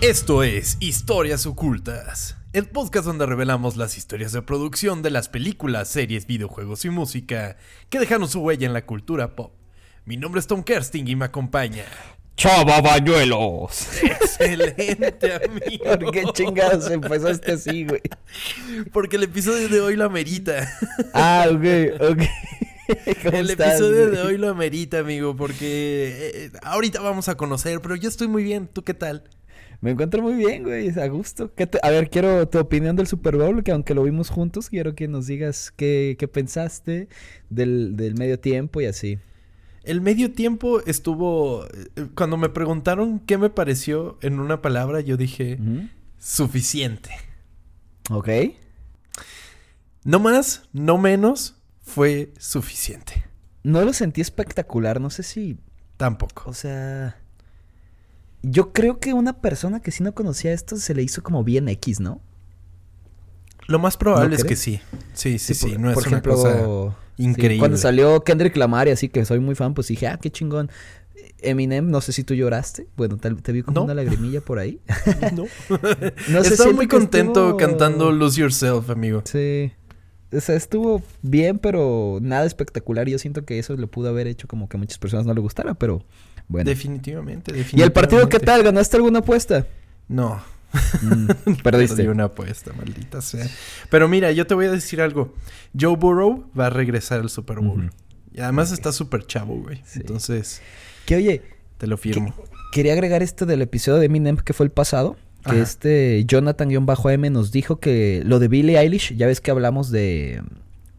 Esto es Historias Ocultas, el podcast donde revelamos las historias de producción de las películas, series, videojuegos y música que dejaron su huella en la cultura pop. Mi nombre es Tom Kersting y me acompaña. ¡Chava Bañuelos! Excelente, amigo. ¿Por qué chingados empezaste así, güey? Porque el episodio de hoy lo amerita. Ah, ok, ok. ¿Cómo El estás, episodio güey? de hoy lo amerita, amigo, porque eh, ahorita vamos a conocer, pero yo estoy muy bien. ¿Tú qué tal? Me encuentro muy bien, güey, a gusto. ¿Qué te- A ver, quiero tu opinión del Super Bowl, que aunque lo vimos juntos, quiero que nos digas qué, qué pensaste del, del medio tiempo y así. El medio tiempo estuvo... eh, Cuando me preguntaron qué me pareció en una palabra, yo dije suficiente. Ok. No más, no menos, fue suficiente. No lo sentí espectacular, no sé si... Tampoco. O sea... Yo creo que una persona que sí no conocía esto se le hizo como bien X, ¿no? Lo más probable ¿No es que sí. Sí, sí, sí. por, no es por una ejemplo, cosa sí, increíble. cuando salió Kendrick Lamar y así que soy muy fan, pues dije, ah, qué chingón. Eminem, no sé si tú lloraste. Bueno, tal- te vi como No. una lagrimilla por ahí. No. No sé, Estaba muy contento estuvo- cantando Lose Yourself, amigo. Sí. O sea, estuvo bien, pero nada espectacular. Y yo siento que eso le pudo haber hecho como que a muchas personas no le gustara, pero bueno. Definitivamente, definitivamente. ¿Y el partido qué tal? ¿Ganaste alguna apuesta? No. Mm, Perdí perdiste. una apuesta, maldita sea. Pero mira, yo te voy a decir algo. Joe Burrow va a regresar al Super Bowl. Y además está súper chavo, güey. Sí. Entonces, Que oye, te lo firmo. quería agregar este del episodio de Eminem que fue el pasado. Que Ajá. este Jonathan-M nos dijo que lo de Billie Eilish, ya ves que hablamos de,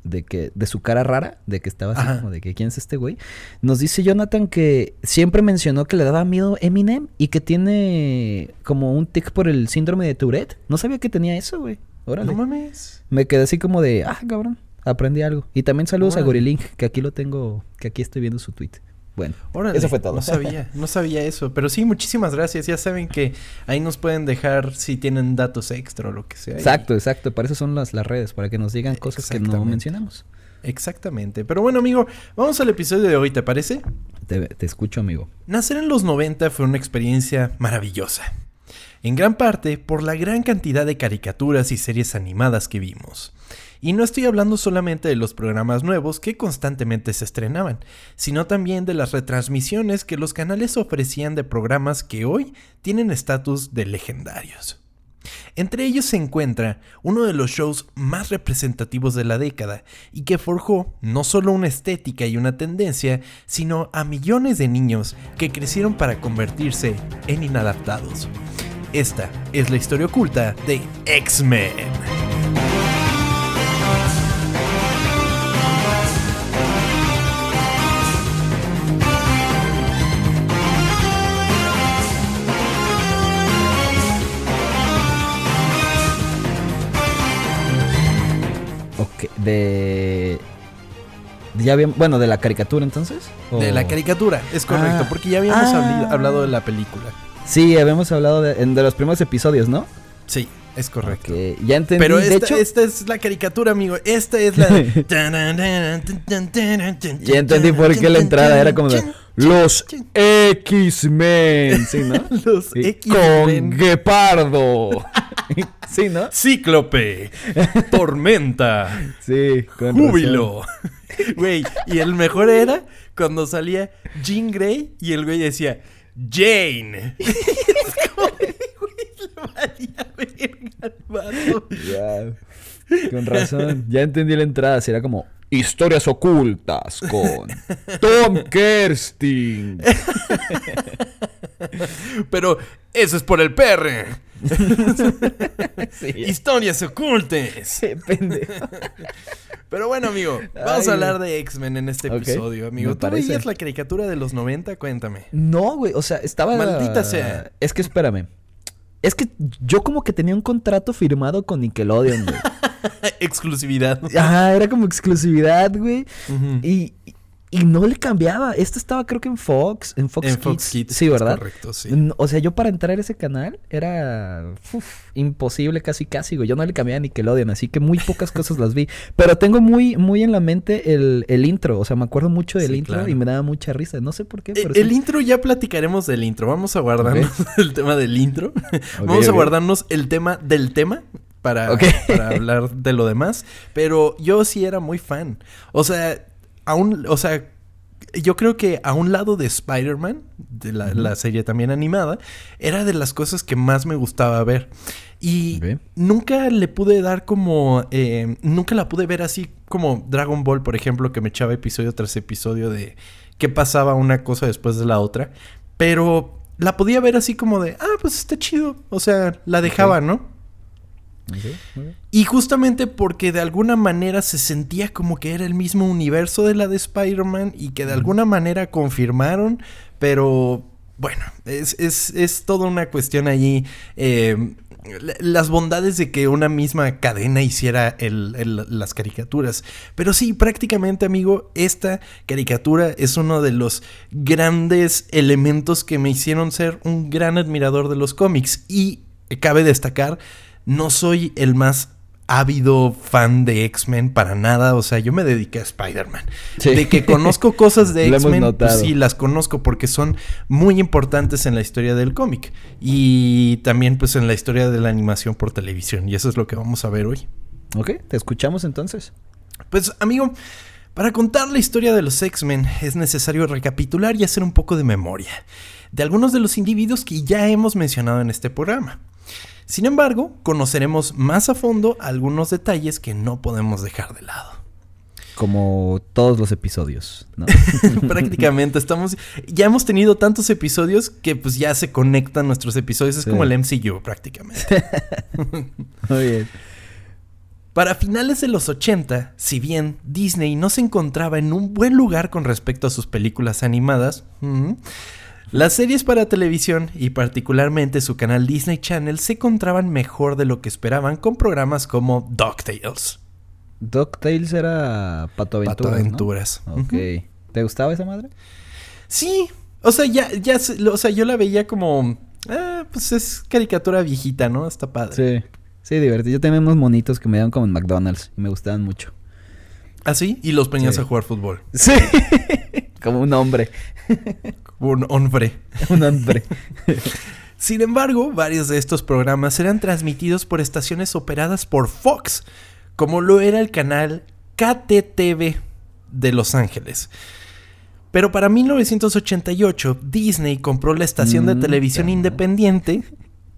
de que de su cara rara, de que estaba así Ajá. como de que quién es este güey. Nos dice Jonathan que siempre mencionó que le daba miedo Eminem y que tiene como un tic por el síndrome de Tourette. No sabía que tenía eso, güey. Órale. No mames. Me quedé así como de, ah, cabrón, aprendí algo. Y también saludos a. Gorilink, que aquí lo tengo, que aquí estoy viendo su tweet. Bueno, Órale, eso fue todo. No sabía, no sabía eso. Pero sí, muchísimas gracias. Ya saben que ahí nos pueden dejar si tienen datos extra o lo que sea. y- Exacto, exacto. Para eso son las, las redes, para que nos digan cosas que no mencionamos. Exactamente. Pero bueno, amigo, vamos al episodio de hoy, ¿te parece? Te, te escucho, amigo. Nacer en los 90 fue una experiencia maravillosa. En gran parte por la gran cantidad de caricaturas y series animadas que vimos. Y no estoy hablando solamente de los programas nuevos que constantemente se estrenaban, sino también de las retransmisiones que los canales ofrecían de programas que hoy tienen estatus de legendarios. Entre ellos se encuentra uno de los shows más representativos de la década y que forjó no solo una estética y una tendencia, sino a millones de niños que crecieron para convertirse en inadaptados. Esta es la historia oculta de X-Men. De... Ya habíamos... Bueno, de la caricatura entonces. De ¿O- la caricatura, es correcto, Ah. porque ya habíamos Ah. hablado de la película. Sí, habíamos hablado de, en- de los primeros episodios, ¿no? Sí, es correcto. Ya entendí. Pero de esta, hecho, esta es la caricatura, amigo. Esta es la. ya entendí por qué la entrada era como de... Los X-Men, ¿sí, no? Los Sí, X-Men. Con Guepardo. sí, ¿no? Cíclope, Tormenta, Sí, con razón. Júbilo. Güey, y el mejor era cuando salía Jean Grey y el güey decía Jane. Es como, güey, le valía verga al vato. Ya. Con razón. Ya entendí la entrada. Será como historias ocultas con Tom Kersting. Pero eso es por el perre. Sí, Historias ocultas. Pero bueno, amigo, vamos Ay, a hablar de X-Men en este episodio, amigo. me ¿Tú parece. veías la caricatura de los 90? Cuéntame. No, güey. O sea, estaba. Maldita sea. Es que espérame. Es que yo como que tenía un contrato firmado con Nickelodeon, güey. Exclusividad. Ajá, era como exclusividad, güey. Y, Y no le cambiaba. Este estaba creo que en Fox, en Fox, En Kids. Fox Kids, Sí, ¿verdad? correcto, sí. O sea, yo para entrar a ese canal era uf, imposible casi casi, güey. Yo no le cambiaba a Nickelodeon, así que muy pocas cosas las vi. Pero tengo muy, muy en la mente el, el intro. O sea, me acuerdo mucho del Sí, intro claro. y me daba mucha risa. No sé por qué, Eh, El intro ya platicaremos del intro. Vamos a guardarnos el tema del intro. Vamos a guardarnos el tema del tema para hablar de lo demás. Pero yo sí era muy fan. O sea, aún, o sea, yo creo que a un lado de Spider-Man, de la, la serie también animada, era de las cosas que más me gustaba ver. Y nunca le pude dar como. eh, nunca la pude ver así como Dragon Ball, por ejemplo, que me echaba episodio tras episodio de qué pasaba una cosa después de la otra. Pero la podía ver así como de, ah, pues está chido. O sea, la dejaba, ¿no? Y justamente porque de alguna manera se sentía como que era el mismo universo de la de Spider-Man y que de alguna manera confirmaron, pero bueno, es, es, es toda una cuestión allí. eh, la- las bondades de que una misma cadena hiciera el- el- las caricaturas. Pero sí, prácticamente, amigo, esta caricatura es uno de los grandes elementos que me hicieron ser un gran admirador de los cómics. Y cabe destacar, no soy el más ávido fan de X-Men para nada. O sea, yo me dediqué a Spider-Man. Sí. De que conozco cosas de X-Men, pues sí, las conozco porque son muy importantes en la historia del cómic. Y también pues en la historia de la animación por televisión. Y eso es lo que vamos a ver hoy. Ok, te escuchamos entonces. Pues amigo, para contar la historia de los X-Men es necesario recapitular y hacer un poco de memoria de algunos de los individuos que ya hemos mencionado en este programa. Sin embargo, conoceremos más a fondo algunos detalles que no podemos dejar de lado. Como todos los episodios, ¿no? Prácticamente estamos ya hemos tenido tantos episodios que pues ya se conectan nuestros episodios, es Sí. como el MCU prácticamente. Muy bien. Para finales de los 80, si bien Disney no se encontraba en un buen lugar con respecto a sus películas animadas, las series para televisión y particularmente su canal Disney Channel se encontraban mejor de lo que esperaban con programas como DuckTales. DuckTales era Pato Aventuras, Pato Aventuras. ¿no? Ok. ¿Te gustaba esa madre? Sí, o sea, ya, ya, o sea, yo la veía como, ah, pues es caricatura viejita, ¿no? Está padre. Sí. Sí, divertido. Yo tenía unos monitos que me daban como en McDonald's y me gustaban mucho. ¿Ah, sí? Y los ponías Sí. a jugar fútbol. Sí. como un hombre. Un hombre. Un hombre. Sin embargo, varios de estos programas eran transmitidos por estaciones operadas por Fox, como lo era el canal KTTV de Los Ángeles. Pero para 1988, Disney compró la estación de Mm, televisión independiente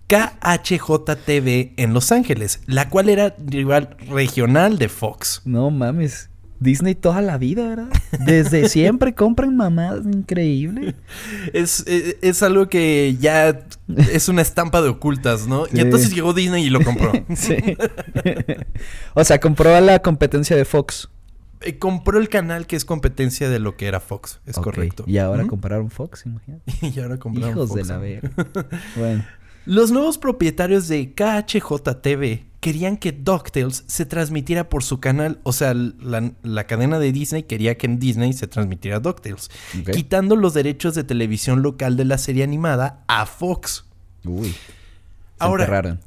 KHJTV en Los Ángeles, la cual era rival regional de Fox. No mames. Disney toda la vida, ¿verdad? Desde siempre compran mamadas increíble. Es, eh, es algo que ya es una estampa de ocultas, ¿no? Sí. Y entonces llegó Disney y lo compró. sí. o sea, compró a la competencia de Fox. Eh, compró el canal que es competencia de lo que era Fox, es correcto. Y ahora Ujú. compraron Fox, imagínate. y ahora compraron Hijos Fox, de la verga. Bueno. Los nuevos propietarios de KHJTV querían que DuckTales se transmitiera por su canal, o sea, la, la cadena de Disney quería que en Disney se transmitiera DuckTales, quitando los derechos de televisión local de la serie animada a Fox. Uy. Se Ahora-.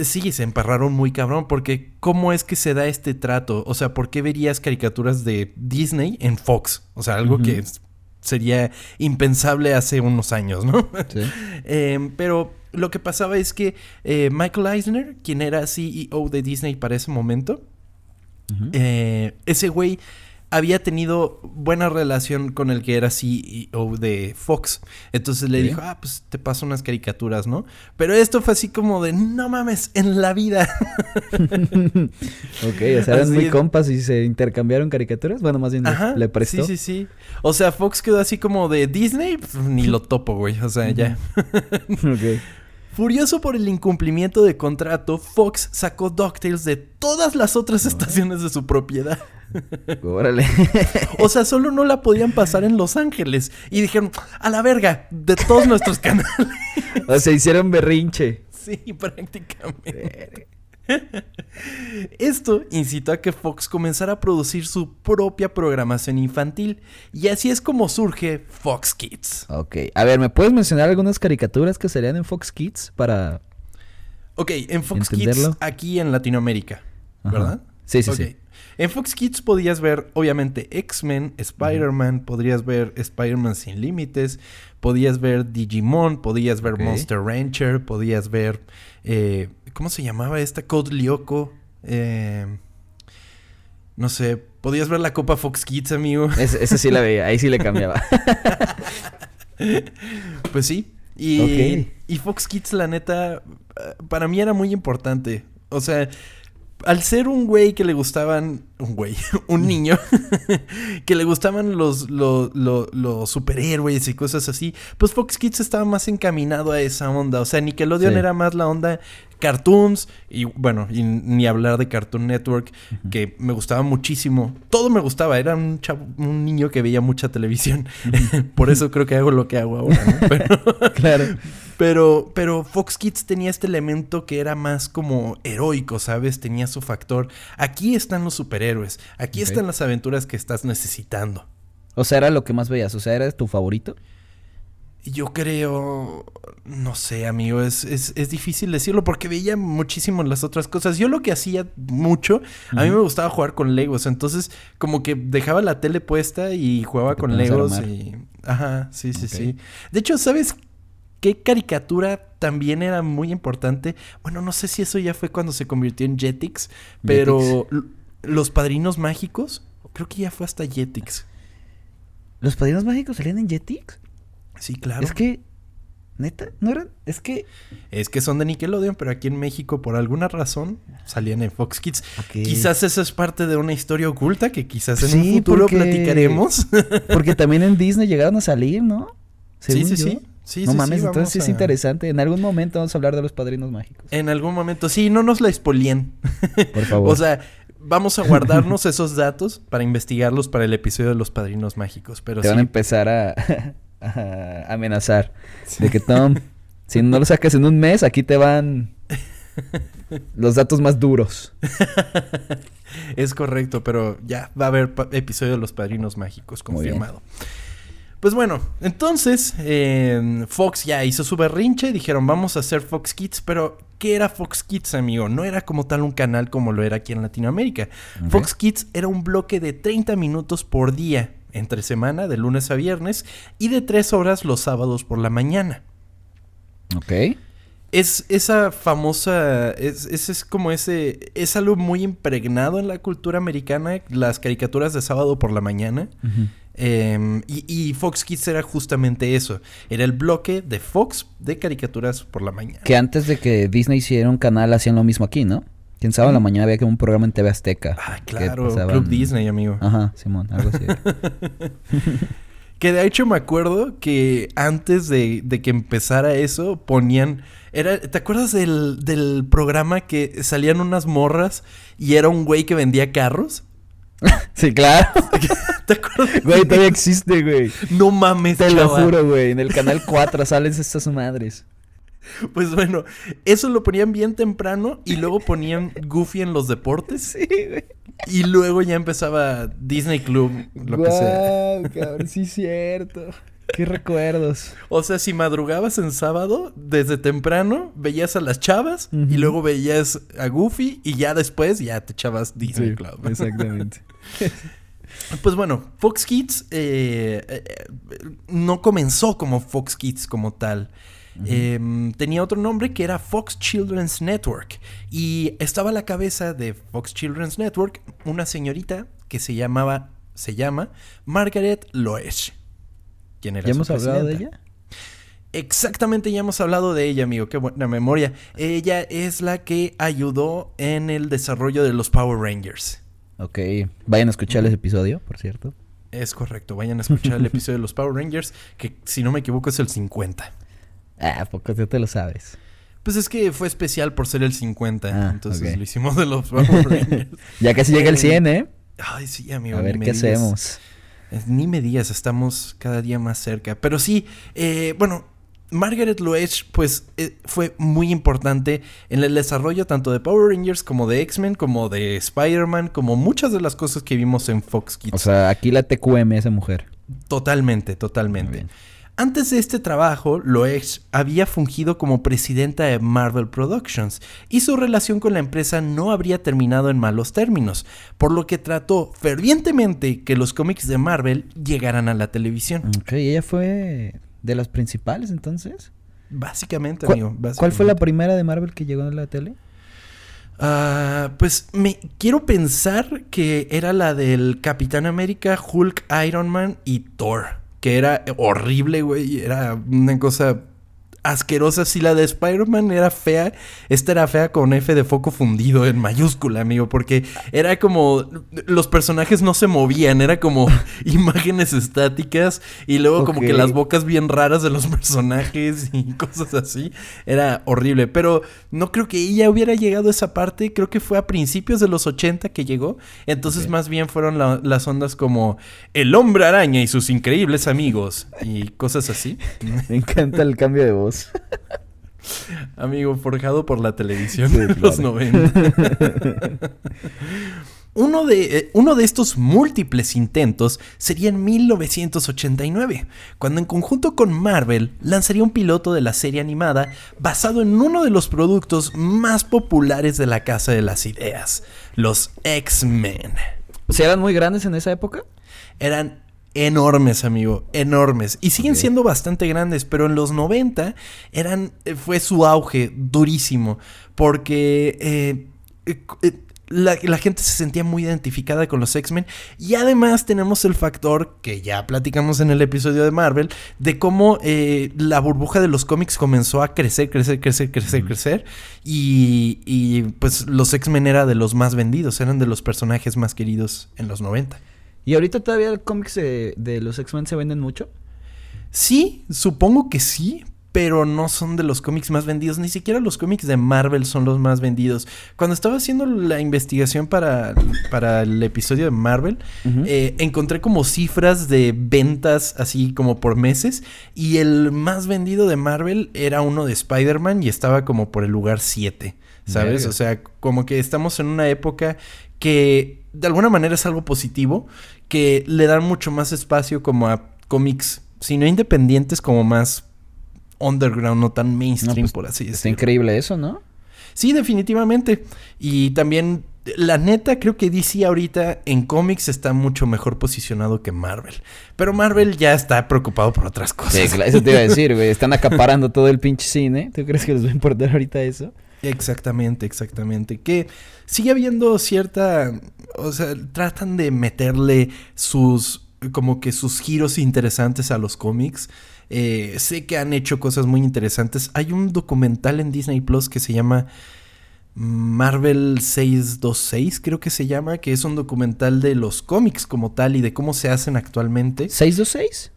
Sí, se emparraron muy cabrón, porque ¿cómo es que se da este trato? O sea, ¿por qué verías caricaturas de Disney en Fox? O sea, algo que es- sería impensable hace unos años, ¿no? Sí. Eh, pero lo que pasaba es que eh, Michael Eisner, quien era CEO de Disney para ese momento, eh, ese güey había tenido buena relación con el que era CEO de Fox. Entonces le dijo, ah, pues te paso unas caricaturas, ¿no? Pero esto fue así como de, no mames, en la vida. ok, o sea, eran Así muy es. compas y se intercambiaron caricaturas. Bueno, más bien Ajá. le prestó. Sí, sí, sí. O sea, Fox quedó así como de Disney, pues, ni lo topo, güey. O sea, ya. Ok. Furioso por el incumplimiento de contrato, Fox sacó DuckTales de todas las otras estaciones de su propiedad. Órale. O sea, solo no la podían pasar en Los Ángeles. Y dijeron, a la verga, de todos nuestros canales. o sea, hicieron berrinche. Sí, prácticamente. Esto incitó a que Fox comenzara a producir su propia programación infantil y así es como surge Fox Kids. Ok, a ver, ¿me puedes mencionar algunas caricaturas que serían en Fox Kids para... Ok, en Fox Kids aquí en Latinoamérica, Ajá. ¿verdad? Sí, sí, sí. En Fox Kids podías ver, obviamente, X-Men, Spider-Man, podrías ver Spider-Man sin límites, podías ver Digimon, podías ver. Monster Rancher, podías ver. eh, ¿Cómo se llamaba esta? Code Lyoko. Eh, no sé, podías ver la Copa Fox Kids, amigo. Ese sí la veía, ahí sí le cambiaba. Pues sí. Y, y Fox Kids, la neta, eh, para mí era muy importante. O sea, al ser un güey que le gustaban. Un güey, un niño. que le gustaban los, los, los- los superhéroes y cosas así. Pues Fox Kids estaba más encaminado a esa onda. O sea, Nickelodeon Sí. era más la onda cartoons. Y bueno, y ni hablar de Cartoon Network, que me gustaba muchísimo. Todo me gustaba. Era un, chavo- un niño que veía mucha televisión. Por eso creo que hago lo que hago ahora. ¿no? Pero, claro. Pero, pero Fox Kids tenía este elemento que era más como heroico, ¿sabes? Tenía su factor. Aquí están los superhéroes. Aquí están las aventuras que estás necesitando. O sea, era lo que más veías, o sea, ¿era tu favorito? Yo creo, no sé, amigo, es, es, es difícil decirlo porque veía muchísimo las otras cosas. Yo lo que hacía mucho, a mí me gustaba jugar con Legos, entonces como que dejaba la tele puesta y jugaba Te con Legos y... Ajá, sí, sí, sí. De hecho, ¿sabes qué caricatura también era muy importante? Bueno, no sé si eso ya fue cuando se convirtió en Jetix, pero los padrinos mágicos, creo que ya fue hasta Jetix. ¿Los padrinos mágicos salían en Jetix? Sí, claro. Es que, neta, no eran, es que... Es que son de Nickelodeon, pero aquí en México, por alguna razón, salían en Fox Kids. Quizás eso es parte de una historia oculta que quizás en Sí, un futuro porque- platicaremos. Porque también en Disney llegaron a salir, ¿no? sí, Según sí, yo. sí. Sí, no sí, mames, sí, entonces es a- interesante. En algún momento vamos a hablar de los padrinos mágicos. En algún momento, sí, no nos la expolien. Por favor. o sea, vamos a guardarnos esos datos para investigarlos para el episodio de los padrinos mágicos. Pero Te van a empezar a, a amenazar. De que Tom, si no lo sacas en un mes, aquí te van los datos más duros. es correcto, pero ya va a haber episodio de los padrinos mágicos Muy bien. Pues bueno, entonces eh, Fox ya hizo su berrinche, dijeron vamos a hacer Fox Kids, pero ¿qué era Fox Kids, amigo? No era como tal un canal como lo era aquí en Latinoamérica. Fox Kids era un bloque de 30 minutos por día, entre semana, de lunes a viernes, y de 3 horas los sábados por la mañana. Ok. Es esa famosa, es, es, es como ese, es algo muy impregnado en la cultura americana, las caricaturas de sábado por la mañana. Em, y, y Fox Kids era justamente eso, era el bloque de Fox de caricaturas por la mañana. Que antes de que Disney hiciera un canal hacían lo mismo aquí, ¿no? Quién sabe, en la mañana había que un programa en TV Azteca. Ah, claro, pasaban- Club Disney, amigo. Ajá, Simón, algo así. Que de hecho me acuerdo que antes de, de que empezara eso ponían... Era, ¿Te acuerdas del, del programa que salían unas morras y era un güey que vendía carros? sí, claro. ¿Te acuerdas? Güey, todavía existe, güey. No mames, Te lo juro, güey. En el canal 4 salen estas madres. Pues bueno, eso lo ponían bien temprano y luego ponían Goofy en los deportes Sí, güey. y luego ya empezaba Disney Club, lo que sea. Cabrón, sí es cierto. Qué recuerdos. O sea, si madrugabas en sábado, desde temprano veías a las chavas y luego veías a Goofy y ya después ya te echabas Disney Sí, Club. exactamente. Pues bueno, Fox Kids eh, eh, no comenzó como Fox Kids como tal. Em, tenía otro nombre que era Fox Children's Network. Y estaba a la cabeza de Fox Children's Network una señorita que se llamaba, se llama Margaret Loesch. ¿Quién era ¿Ya su hemos hablado de ella? Exactamente, ya hemos hablado de ella, amigo. Qué buena memoria. Ella es la que ayudó en el desarrollo de los Power Rangers. Ok. Vayan a escuchar ese episodio, por cierto. Es correcto, vayan a escuchar el episodio de los Power Rangers, que si no me equivoco es el 50. Ah, poco ya te lo sabes. Pues es que fue especial por ser el 50, Ah, entonces lo hicimos de los Power Rangers. Ya casi llega el Eh, 100, ¿eh? Ay, sí, amigo. A ver qué digas. hacemos. Eh, Ni me digas, estamos cada día más cerca. Pero sí, eh, bueno, Margaret Loesch, pues, eh, fue muy importante en el desarrollo tanto de Power Rangers como de X-Men, como de Spider-Man, como muchas de las cosas que vimos en Fox Kids. O sea, aquí la TQM esa mujer. Totalmente, totalmente. Antes de este trabajo, Loesch había fungido como presidenta de Marvel Productions y su relación con la empresa no habría terminado en malos términos, por lo que trató fervientemente que los cómics de Marvel llegaran a la televisión. Ok, ella fue de las principales entonces. Básicamente, ¿Cuál, amigo. ¿Cuál fue la primera de Marvel que llegó a la tele? Ah, pues me quiero pensar que era la del Capitán América, Hulk, Iron Man y Thor. Que era horrible, güey. Era una cosa asquerosa. Si la de Spider-Man era fea, esta era fea con F de foco fundido en mayúscula, amigo. Porque era como. Los personajes no se movían, era como imágenes estáticas. Y luego, como que las bocas bien raras de los personajes y cosas así. Era horrible. Pero no creo que ella hubiera llegado a esa parte. Creo que fue a principios de los 80 que llegó. Entonces, más bien fueron la- las ondas como El hombre araña y sus increíbles amigos. Y cosas así. Me encanta el cambio de voz. Amigo, forjado por la televisión Sí, de los claro. 90. uno, de, eh, uno de estos múltiples intentos sería en 1989, cuando en conjunto con Marvel lanzaría un piloto de la serie animada basado en uno de los productos más populares de la Casa de las Ideas, los X-Men. ¿Se eran muy grandes en esa época? Eran enormes, amigo, enormes. Y siguen siendo bastante grandes, pero en los 90 eran, eh, fue su auge durísimo, porque eh, eh, la, la gente se sentía muy identificada con los X-Men. Y además tenemos el factor que ya platicamos en el episodio de Marvel, de cómo eh, la burbuja de los cómics comenzó a crecer, crecer, crecer, crecer, crecer. Y, y, pues los X-Men era de los más vendidos, eran de los personajes más queridos en los 90. ¿Y ahorita todavía cómics de, de los X-Men se venden mucho? Sí, supongo que sí, pero no son de los cómics más vendidos. Ni siquiera los cómics de Marvel son los más vendidos. Cuando estaba haciendo la investigación para, para el episodio de Marvel, eh, encontré como cifras de ventas así como por meses. Y el más vendido de Marvel era uno de Spider-Man y estaba como por el lugar 7. ¿Sabes? Verga. O sea, como que estamos en una época que de alguna manera es algo positivo, que le dan mucho más espacio como a cómics, si no independientes, como más underground, no tan mainstream, No, pues, por así Está decirlo. increíble eso, ¿no? Sí, definitivamente. Y también, la neta, creo que DC ahorita en cómics está mucho mejor posicionado que Marvel. Pero Marvel ya está preocupado por otras cosas. Sí, claro, eso te iba a decir, güey. Están acaparando todo el pinche cine. ¿Tú crees que les va a importar ahorita eso? Exactamente, exactamente. Que sigue habiendo cierta. O sea, tratan de meterle sus. como que sus giros interesantes a los cómics. Eh, sé que han hecho cosas muy interesantes. Hay un documental en Disney Plus que se llama Marvel 626, creo que se llama, que es un documental de los cómics como tal y de cómo se hacen actualmente. ¿626?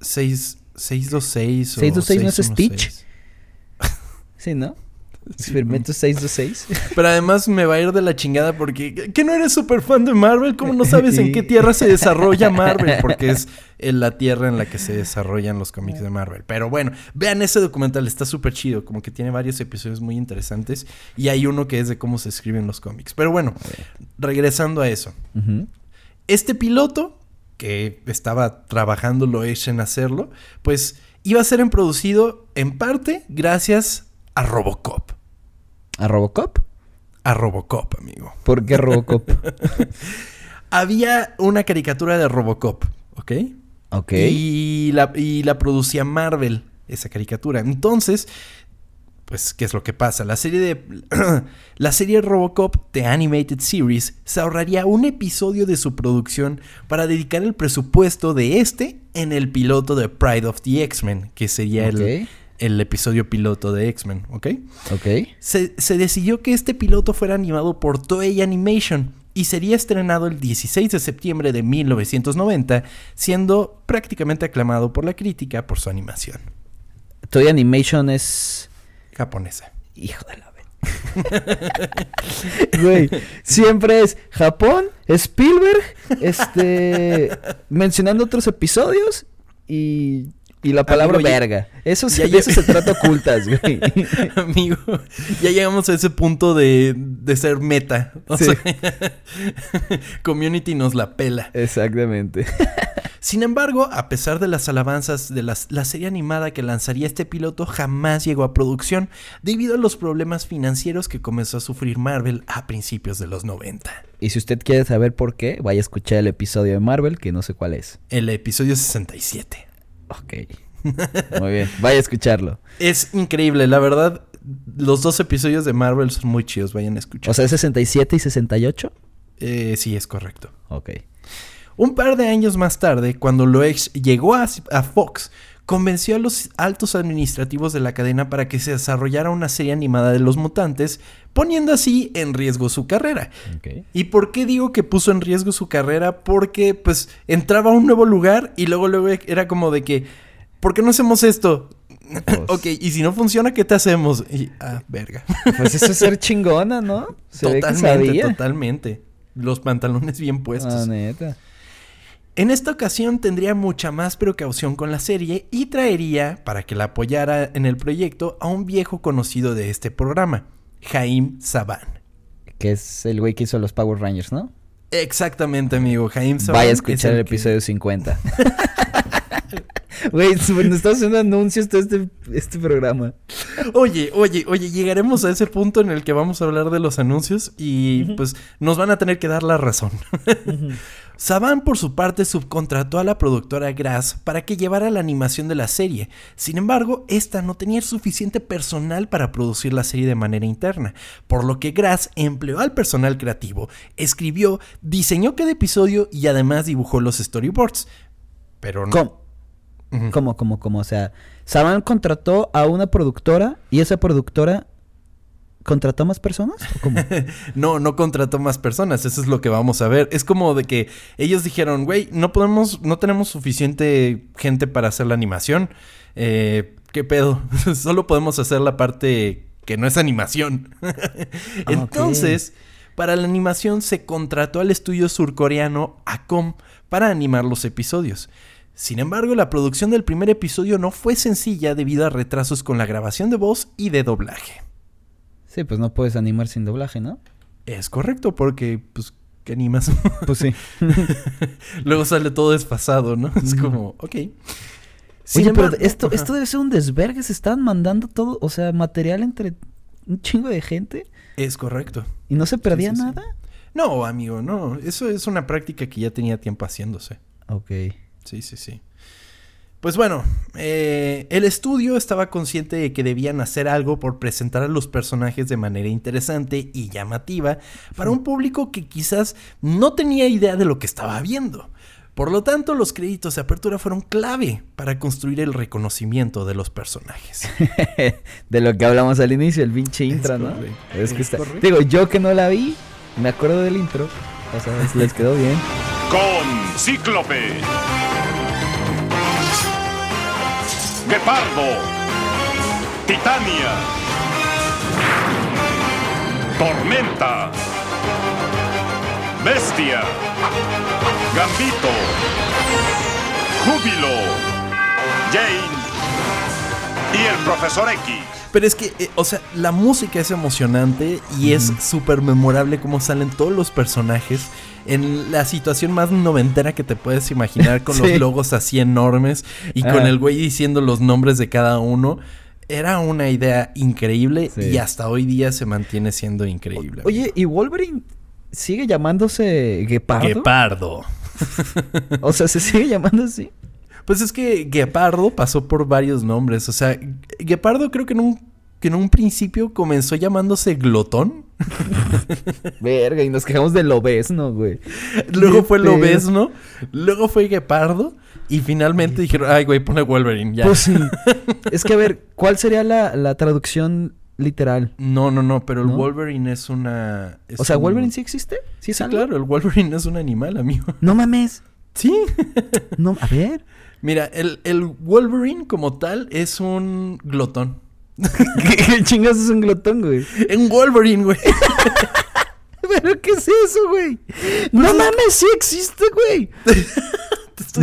6, 626 o 626 no es 616. Stitch. Sí, ¿no? Experimento 626. Pero además me va a ir de la chingada porque ¿que no eres súper fan de Marvel? ¿Cómo no sabes en qué tierra se desarrolla Marvel? Porque es en la tierra en la que se desarrollan los cómics de Marvel. Pero bueno, vean ese documental, está súper chido, como que tiene varios episodios muy interesantes y hay uno que es de cómo se escriben los cómics. Pero bueno, regresando a eso. Este piloto, que estaba trabajando Loesch en hacerlo, pues iba a ser en producido en parte gracias a Robocop. ¿A Robocop? A Robocop, amigo. ¿Por qué Robocop? Había una caricatura de Robocop, ¿ok? ok. Y, la, y la producía Marvel, esa caricatura. Entonces, pues, ¿qué es lo que pasa? La serie de. la serie Robocop The Animated Series se ahorraría un episodio de su producción para dedicar el presupuesto de este en el piloto de Pride of the X-Men, que sería el. El episodio piloto de X-Men, ¿ok? Ok. se, se decidió que este piloto fuera animado por Toei Animation y sería estrenado el 16 de septiembre de 1990, siendo prácticamente aclamado por la crítica por su animación Toy Animation es. japonesa. Hijo de la Güey, siempre es Japón, Spielberg, este. mencionando otros episodios y. Y la palabra Amigo, ya- verga. Eso se, ya- eso se trata ocultas, güey. Amigo, ya llegamos a ese punto de, de ser meta. O Sí. sea, community nos la pela. Exactamente. Sin embargo, a pesar de las alabanzas de las- la serie animada que lanzaría este piloto, jamás llegó a producción debido a los problemas financieros que comenzó a sufrir Marvel a principios de los 90. Y si usted quiere saber por qué, vaya a escuchar el episodio de Marvel, que no sé cuál es. El episodio 67. Ok. Muy bien, vaya a escucharlo. Es increíble, la verdad. Los dos episodios de Marvel son muy chidos, vayan a escuchar. O sea, ¿es 67 y 68? Eh, sí, es correcto. Ok. Un par de años más tarde, cuando Loex llegó a, a Fox, convenció a los altos administrativos de la cadena para que se desarrollara una serie animada de los mutantes, poniendo así en riesgo su carrera. ¿Y por qué digo que puso en riesgo su carrera? Porque pues entraba a un nuevo lugar y luego luego era como de que, ¿por qué no hacemos esto? Pues- ok, y si no funciona, ¿qué te hacemos? Y, ah, verga. Pues eso es ser chingona, ¿no? Se totalmente, totalmente. Los pantalones bien puestos. Ah, neta. En esta ocasión tendría mucha más precaución con la serie y traería, para que la apoyara en el proyecto, a un viejo conocido de este programa, Jaime Saban. Que es el güey que hizo los Power Rangers, ¿no? Exactamente, amigo. Jaime Saban. Vaya a es escuchar el, que- episodio 50. Güey, nos estamos haciendo anuncios todo este, este programa. Oye, oye, oye, llegaremos a ese punto en el que vamos a hablar de los anuncios y pues nos van a tener que dar la razón. Saban por su parte subcontrató a la productora Grass para que llevara la animación de la serie. Sin embargo, esta no tenía suficiente personal para producir la serie de manera interna, por lo que Grass empleó al personal creativo, escribió, diseñó cada episodio y además dibujó los storyboards. Pero no. ¿Cómo? Ujú. ¿Cómo, cómo, cómo? O sea, Saban contrató a una productora y esa productora contrató más personas. ¿O cómo? No, no contrató más personas, eso es lo que vamos a ver. Es como de que ellos dijeron, güey, no podemos, no tenemos suficiente gente para hacer la animación. Eh, ¿Qué pedo? Solo podemos hacer la parte que no es animación. Entonces, para la animación se contrató al estudio surcoreano Acom para animar los episodios. Sin embargo, la producción del primer episodio no fue sencilla debido a retrasos con la grabación de voz y de doblaje. Sí, pues no puedes animar sin doblaje, ¿no? Es correcto, porque, pues, ¿qué animas? Pues sí. Luego sale todo desfasado, ¿no? Es como, ok. Sin Oye, pero esto, esto debe ser un desvergue. Se estaban mandando todo, o sea, material entre un chingo de gente Es correcto. y no se perdía sí, sí. nada. No, amigo, no. Eso es una práctica que ya tenía tiempo haciéndose. Ok. Sí, sí, sí. Pues bueno, eh, el estudio estaba consciente de que debían hacer algo por presentar a los personajes de manera interesante y llamativa para un público que quizás no tenía idea de lo que estaba viendo. Por lo tanto, los créditos de apertura fueron clave para construir el reconocimiento de los personajes. de lo que hablamos al inicio, el pinche intro, ¿no? correcto, Es que es está... Digo, yo que no la vi, me acuerdo del intro. O sea, les quedó bien. con Cíclope, Guepardo, Titania, Tormenta, Bestia, Gambito, Júbilo, Jane y el Profesor X. Pero es que, eh, o sea, la música es emocionante y es súper memorable cómo salen todos los personajes en la situación más noventera que te puedes imaginar con Sí. los logos así enormes y con el güey diciendo los nombres de cada uno. Era una idea increíble Sí. y hasta hoy día se mantiene siendo increíble. Oye, ¿y Wolverine sigue llamándose Guepardo? Guepardo. O sea, ¿se sigue llamando así? Pues es que Guepardo pasó por varios nombres. O sea, Guepardo creo que en un, que en un principio comenzó llamándose Glotón. Verga, y nos quejamos de Lobesno, güey. Luego fue pedo. Lobezno, luego fue Guepardo y finalmente dijeron, ay güey, ponle Wolverine, ya. Pues sí. es que a ver, ¿cuál sería la, la traducción literal? no, no, no, pero el ¿No? Wolverine es una... es O sea, un- ¿Wolverine sí existe? Sí, es Sí, algo? claro, el Wolverine es un animal, amigo. No mames. Sí. No, a ver. Mira, el, el Wolverine como tal es un glotón. ¿Qué, chingas es un glotón, güey? En Wolverine, güey. ¿Pero qué es eso, güey? No mames, sí existe, güey.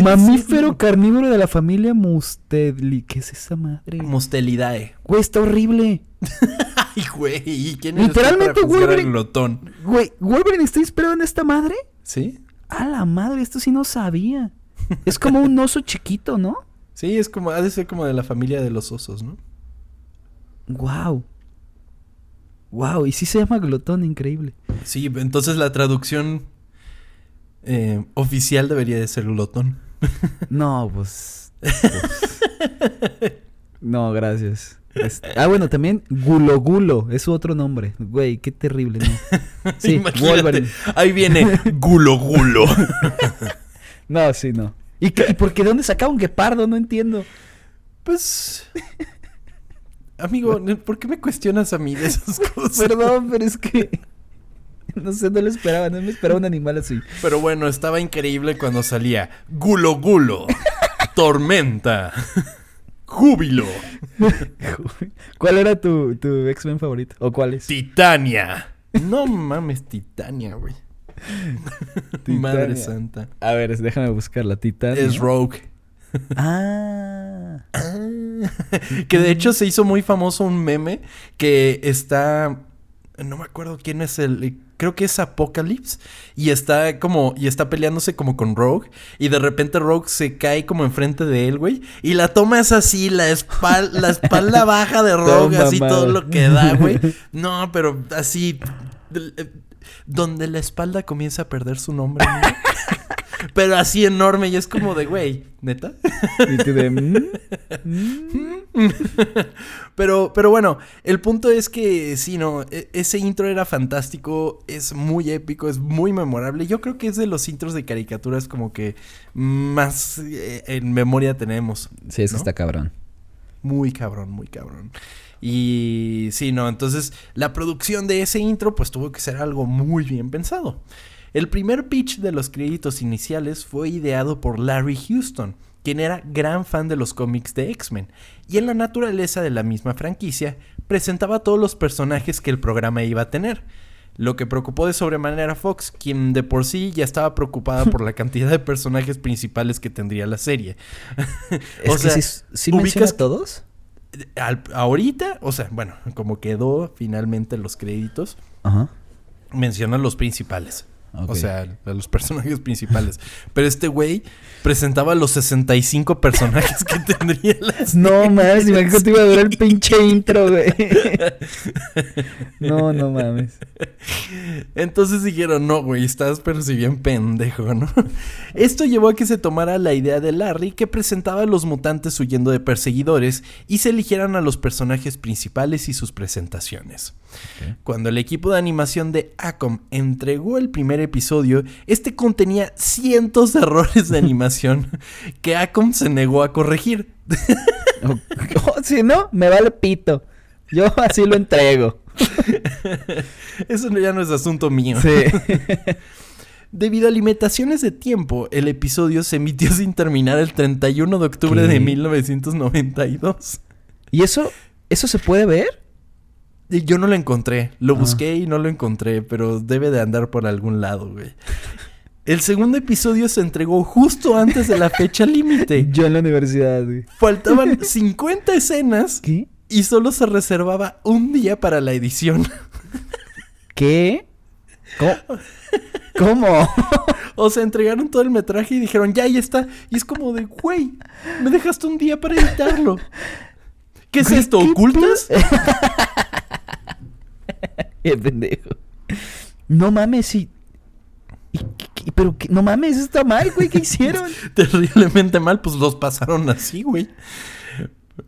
Mamífero diciendo. carnívoro de la familia Musteli. ¿Qué es esa madre? Mustelidae. Güey, está horrible. Ay, güey. ¿y quién tú Literalmente, Wolverine- glotón? Güey, ¿Wolverine está inspirado en esta madre? ¿Sí? A la madre, esto sí no sabía. Es como un oso chiquito, ¿no? Sí, es como, ha de ser como de la familia de los osos, ¿no? Wow. Wow, y sí se llama glotón, increíble. Sí, entonces la traducción eh, oficial debería de ser glotón. No, pues. pues. No, gracias. Este- ah, bueno, también Gulo Gulo es su otro nombre. Güey, qué terrible, ¿no? Sí, Imagínate, Wolverine. Ahí viene Gulo Gulo. No, sí, no. ¿Y, qué, y por qué de dónde sacaba un guepardo? No entiendo. pues... Amigo, ¿por qué me cuestionas a mí de esas cosas? Perdón, pero es que. No sé, no lo esperaba, no me esperaba un animal así. Pero bueno, estaba increíble cuando salía Gulo Gulo, Tormenta, Júbilo, ¿Cuál era tu, tu X-Men favorito? ¿O cuál es? Titania. No mames, Titania, güey. Madre Titania. santa. A ver, déjame buscar la titana. Es Rogue. Ah. que de hecho se hizo muy famoso un meme que está. No me acuerdo quién es el. Creo que es Apocalypse. Y está como. Y está peleándose como con Rogue. Y de repente Rogue se cae como enfrente de él, güey. Y la toma es así, la, espal- la espalda baja de Rogue, así todo lo que da, güey. No, pero así. Donde la espalda comienza a perder su nombre. Pero así enorme. Y es como de, güey, ¿neta? Y tú de. mm, mm. pero, pero bueno, el punto es que sí, no, e- ese intro era fantástico, es muy épico, es muy memorable. Yo creo que es de los intros de caricaturas como que más eh, en memoria tenemos. Sí, eso ¿no? está cabrón. Muy cabrón, muy cabrón. Y sí, no, entonces la producción de ese intro pues tuvo que ser algo muy bien pensado. El primer pitch de los créditos iniciales fue ideado por Larry Houston, quien era gran fan de los cómics de X-Men, y en la naturaleza de la misma franquicia presentaba todos los personajes que el programa iba a tener. Lo que preocupó de sobremanera a Fox, quien de por sí ya estaba preocupada por la cantidad de personajes principales que tendría la serie. Es que sí, sí menciona ubicas- todos. Al- ahorita, o sea, bueno, como quedó finalmente los créditos, Ajá. mencionan los principales. O sea, a los personajes principales. Pero este güey presentaba los 65 personajes que tendría la No mames, imagínate que te iba a durar el pinche intro, güey. No, no mames. Entonces dijeron, no, güey, estás pero si bien pendejo, ¿no? Esto llevó a que se tomara la idea de Larry que presentaba a los mutantes huyendo de perseguidores y se eligieran a los personajes principales y sus presentaciones. Cuando el equipo de animación de Acom entregó el primer episodio, este contenía cientos de errores de animación que Acom se negó a corregir. O- o si no, me vale pito. Yo así lo entrego. Eso ya no es asunto mío. Sí. Debido a limitaciones de tiempo, el episodio se emitió sin terminar el 31 de octubre ¿Qué? de 1992. ¿Y eso, eso se puede ver? Y Yo no lo encontré. Lo Ah. busqué y no lo encontré, pero debe de andar por algún lado, güey. El segundo episodio se entregó justo antes de la fecha límite. Yo en la universidad, güey. Faltaban 50 escenas ¿Qué? y solo se reservaba un día para la edición. ¿Qué? ¿Cómo? ¿Cómo? O sea, entregaron todo el metraje y dijeron, ya, ahí está. Y es como de, güey, me dejaste un día para editarlo. ¿Qué es esto? ¿qué ¿Ocultas? Qué pendejo. No mames, y... y- y- pero que- no mames, está mal, güey, ¿qué hicieron? Terriblemente mal, pues los pasaron así, güey.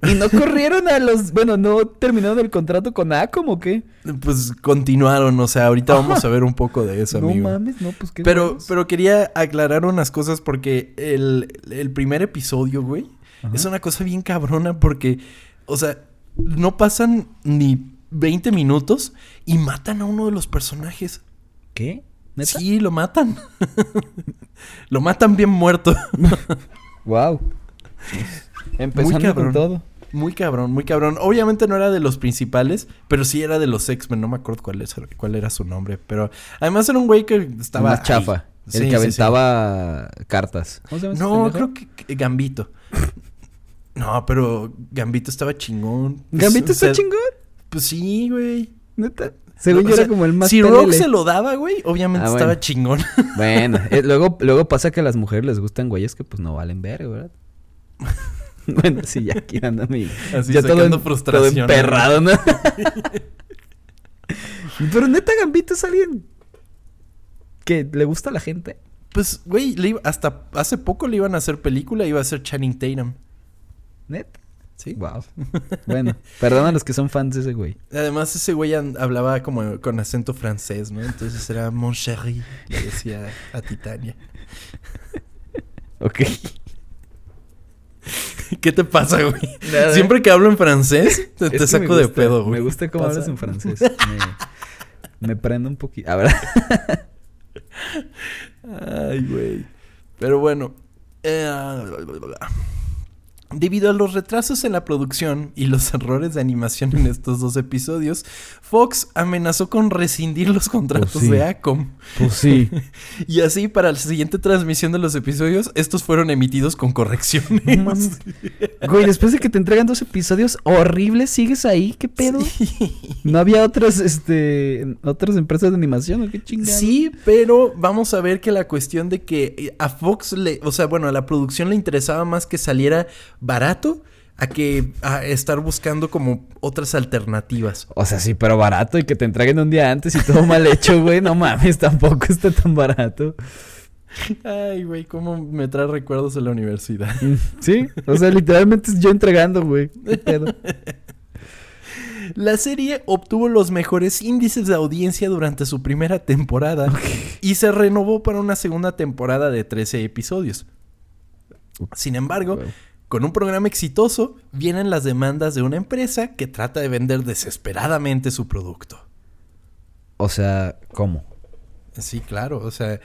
Y no corrieron a los, bueno, no terminaron el contrato con Acom o qué? Pues continuaron, o sea, ahorita vamos a ver un poco de eso, no amigo. mames, no, pues qué Pero, pero quería aclarar unas cosas porque el, el primer episodio, güey, Ajá. es una cosa bien cabrona porque, o sea, no pasan ni 20 minutos y matan a uno de los personajes. ¿Qué? ¿Neta? Sí, lo matan. lo matan bien muerto. Wow. Empezando cabrón. con todo. muy cabrón, muy cabrón. Obviamente no era de los principales, pero sí era de los X-Men. No me acuerdo cuál, es, cuál era su nombre. Pero además era un güey que estaba. Más ahí. chafa. El Sí, que sí, sí. aventaba cartas. ¿Cómo se llama ese No, creo que que Gambito. No, pero Gambito estaba chingón. Pues, ¿Gambito o está sea, chingón? Pues sí, güey. ¿Neta? Según O yo sea, era como el más Si pelele. Rock se lo daba, güey, obviamente Ah, estaba chingón. Bueno, eh, luego, luego pasa que a las mujeres les gustan güeyes que pues no valen ver, ¿verdad? bueno, sí, ya aquí anda mi... Así ya sacando en- frustración, Todo emperrado, ¿no? Pero neta, Gambito es alguien que le gusta a la gente. Pues, güey, hasta hace poco le iban a hacer película, iba a ser Channing Tatum. Neta. Sí. Wow. Bueno, perdón a los que son fans de ese güey. Además, ese güey hablaba como con acento francés, ¿no? Entonces era Mon chéri, le decía a Titania. Ok. ¿Qué te pasa, güey? Nada. Siempre que hablo en francés, te, saco de pedo, güey. Me gusta cómo Pasa. hablas en francés. Me, me prende un poquito. A ver. Ay, güey. Pero bueno. eh, Debido a los retrasos en la producción y los errores de animación en estos dos episodios, Fox amenazó con rescindir los contratos Pues sí. de Acom. Pues sí. Y así, para la siguiente transmisión de los episodios, estos fueron emitidos con correcciones. Güey, después de que te entregan dos episodios horribles, ¿sigues ahí? ¿Qué pedo? ¿No había otras, este, otras empresas de animación o qué chingada? Sí, pero vamos a ver que la cuestión de que eh, a Fox le, o sea, bueno, a la producción le interesaba más que saliera barato a que a estar buscando como otras alternativas. O sea, sí, pero barato y que te entreguen un día antes y todo mal hecho, güey. No mames, tampoco está tan barato. Ay, güey, cómo me trae recuerdos de la universidad. Sí, o sea, literalmente es yo entregando, güey. ¿Qué pedo? La serie obtuvo los mejores índices de audiencia durante su primera temporada y se renovó para una segunda temporada de 13 episodios. Sin embargo. Con un programa exitoso, vienen las demandas de una empresa que trata de vender desesperadamente su producto. O sea, ¿cómo? Sí, claro, o sea,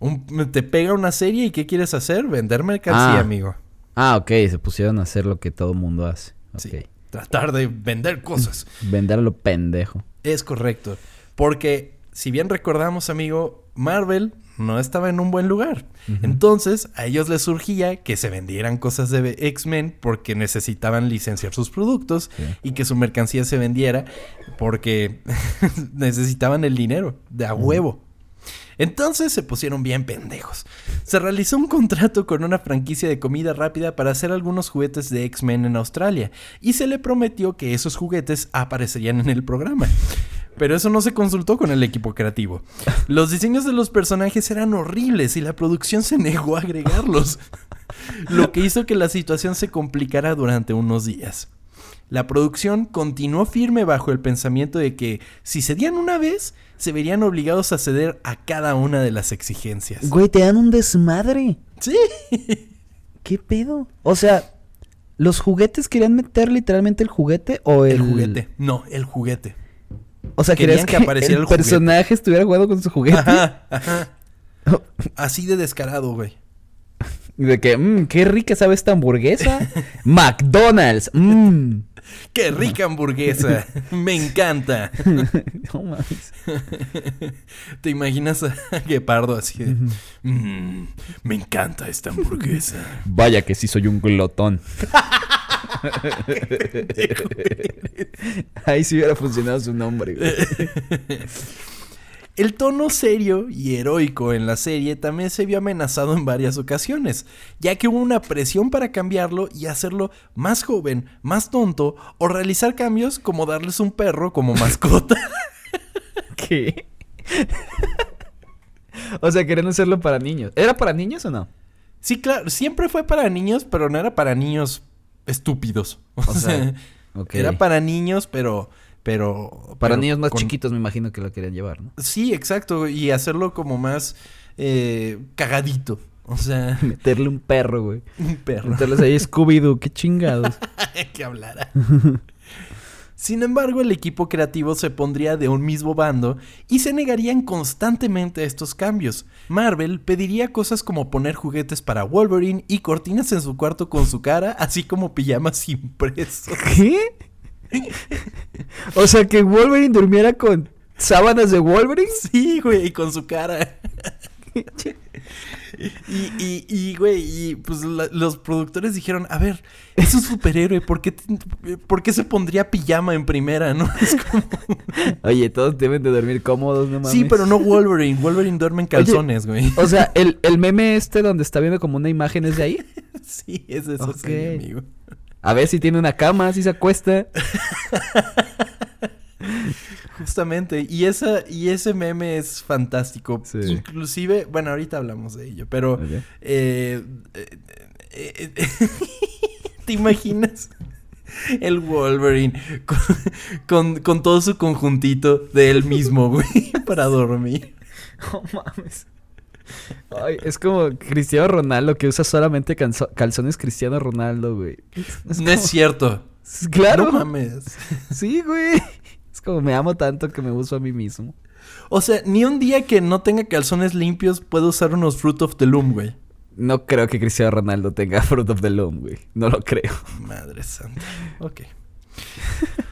un- te pega una serie y ¿qué quieres hacer? Vender mercancía, Ah. amigo. Ah, ok, se pusieron a hacer lo que todo mundo hace. Sí, tratar de vender cosas. Vender a lo pendejo. Es correcto. Porque, si bien recordamos, amigo, Marvel no estaba en un buen lugar. Entonces, a ellos les surgía que se vendieran cosas de X-Men porque necesitaban licenciar sus productos Sí. y que su mercancía se vendiera porque necesitaban el dinero de a huevo. Entonces se pusieron bien pendejos. Se realizó un contrato con una franquicia de comida rápida para hacer algunos juguetes de X-Men en Australia y se le prometió que esos juguetes aparecerían en el programa. Pero eso no se consultó con el equipo creativo. Los diseños de los personajes eran horribles y la producción se negó a agregarlos. Lo que hizo que la situación se complicara durante unos días. La producción continuó firme bajo el pensamiento de que si cedían una vez, se verían obligados a ceder a cada una de las exigencias. Güey, te dan un desmadre. Sí. ¿Qué pedo? O sea, ¿los juguetes querían meter literalmente el juguete o el, El juguete. No, el juguete. O sea, querías que que, apareciera el, personaje estuviera jugando con su juguete. Ajá, ajá. Así de descarado, güey. De que, mmm, qué rica sabe esta hamburguesa. McDonald's, mmm. ¡Qué rica hamburguesa! Me encanta. no mames. ¿Te imaginas a Guepardo así de... "Mm, me encanta esta hamburguesa. Vaya que sí soy un glotón. Ahí sí hubiera funcionado su nombre, güey. El tono serio y heroico en la serie también se vio amenazado en varias ocasiones, ya que hubo una presión para cambiarlo y hacerlo más joven, más tonto, o realizar cambios como darles un perro como mascota. ¿Qué? o sea, querían hacerlo para niños. ¿Era para niños o no? sí, claro, siempre fue para niños, pero no era para niños estúpidos. O, O sea, era para niños, pero... pero Para pero niños más con- chiquitos me imagino que lo querían llevar, ¿no? Sí, exacto, y hacerlo como más eh, cagadito. O sea, Meterle un perro, güey. un perro. Meterles ahí Scooby-Doo, qué chingados. que hablara. Sin embargo, el equipo creativo se pondría de un mismo bando y se negarían constantemente a estos cambios. Marvel pediría cosas como poner juguetes para Wolverine y cortinas en su cuarto con su cara, así como pijamas impresos. ¿Qué? o sea, que Wolverine durmiera con sábanas de Wolverine. Sí, güey, y con su cara. Y, y, y, güey, y pues la- los productores dijeron, a ver, es un superhéroe, ¿por qué, te- ¿por qué se pondría pijama en primera, no? Es como... Oye, todos deben de dormir cómodos, no mames. Sí, pero no Wolverine. Wolverine duerme en calzones, güey. O sea, el, el meme este donde está viendo como una imagen es de ahí. Sí, es de esa Ok. serie, amigo. A ver si tiene una cama, si se acuesta. Justamente, y esa y ese meme es fantástico. Sí. Inclusive, bueno, ahorita hablamos de ello, pero eh, eh, eh, ¿te imaginas? El Wolverine con, con, con todo su conjuntito de él mismo, güey, para dormir. No mames. Ay, es como Cristiano Ronaldo que usa solamente calzones Cristiano Ronaldo, güey. Es No es cierto. Claro. No mames. Sí, güey. Como me amo tanto que me uso a mí mismo. O sea, ni un día que no tenga calzones limpios puedo usar unos Fruit of the Loom, güey. No creo que Cristiano Ronaldo tenga Fruit of the Loom, güey. No lo creo. Madre santa. Ok.